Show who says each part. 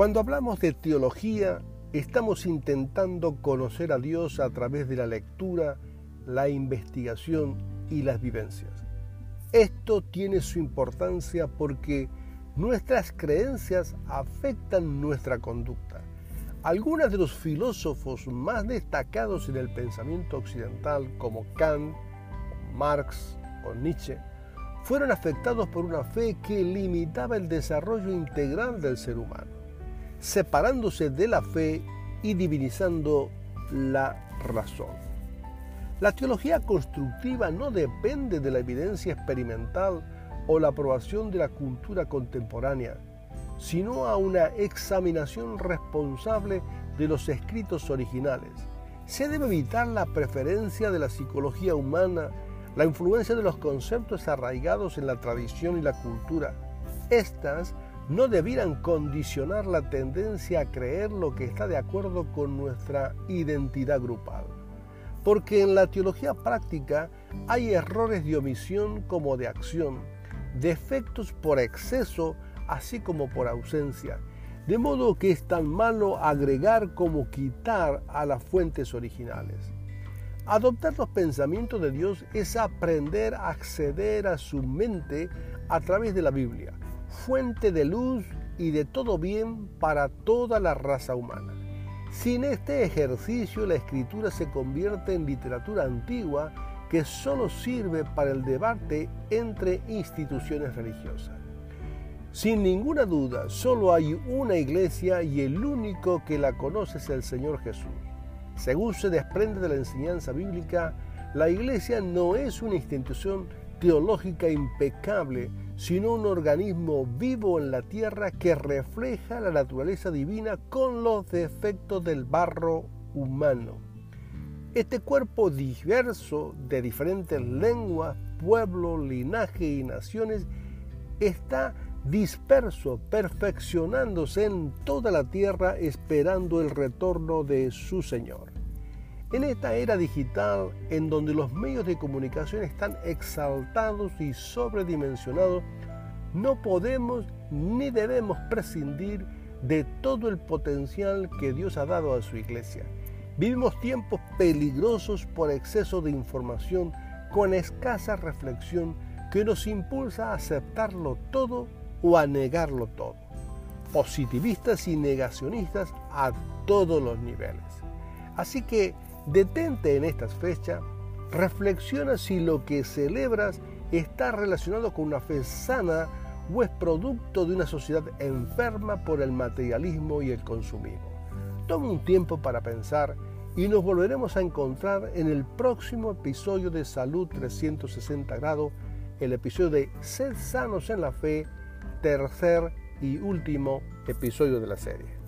Speaker 1: Cuando hablamos de teología, estamos intentando conocer a Dios a través de la lectura, la investigación y las vivencias. Esto tiene su importancia porque nuestras creencias afectan nuestra conducta. Algunos de los filósofos más destacados en el pensamiento occidental, como Kant, Marx o Nietzsche, fueron afectados por una fe que limitaba el desarrollo integral del ser humano, separándose de la fe y divinizando la razón. La teología constructiva no depende de la evidencia experimental o la aprobación de la cultura contemporánea, sino a una examinación responsable de los escritos originales. Se debe evitar la preferencia de la psicología humana, la influencia de los conceptos arraigados en la tradición y la cultura. Estas no debieran condicionar la tendencia a creer lo que está de acuerdo con nuestra identidad grupal. Porque en la teología práctica hay errores de omisión como de acción, defectos por exceso así como por ausencia. De modo que es tan malo agregar como quitar a las fuentes originales. Adoptar los pensamientos de Dios es aprender a acceder a su mente a través de la Biblia, fuente de luz y de todo bien para toda la raza humana. Sin este ejercicio la escritura se convierte en literatura antigua que solo sirve para el debate entre instituciones religiosas. Sin ninguna duda, solo hay una iglesia y el único que la conoce es el Señor Jesús. Según se desprende de la enseñanza bíblica, la iglesia no es una institución teológica impecable, sino un organismo vivo en la tierra que refleja la naturaleza divina con los defectos del barro humano. Este cuerpo diverso de diferentes lenguas, pueblos, linajes y naciones está disperso, perfeccionándose en toda la tierra esperando el retorno de su Señor. En esta era digital, en donde los medios de comunicación están exaltados y sobredimensionados, no podemos ni debemos prescindir de todo el potencial que Dios ha dado a su iglesia. Vivimos tiempos peligrosos por exceso de información con escasa reflexión que nos impulsa a aceptarlo todo o a negarlo todo. Positivistas y negacionistas a todos los niveles. Así que detente en estas fechas, reflexiona si lo que celebras está relacionado con una fe sana o es producto de una sociedad enferma por el materialismo y el consumismo. Toma un tiempo para pensar y nos volveremos a encontrar en el próximo episodio de Salud 360 grados, el episodio de Ser sanos en la fe tercer y último episodio de la serie.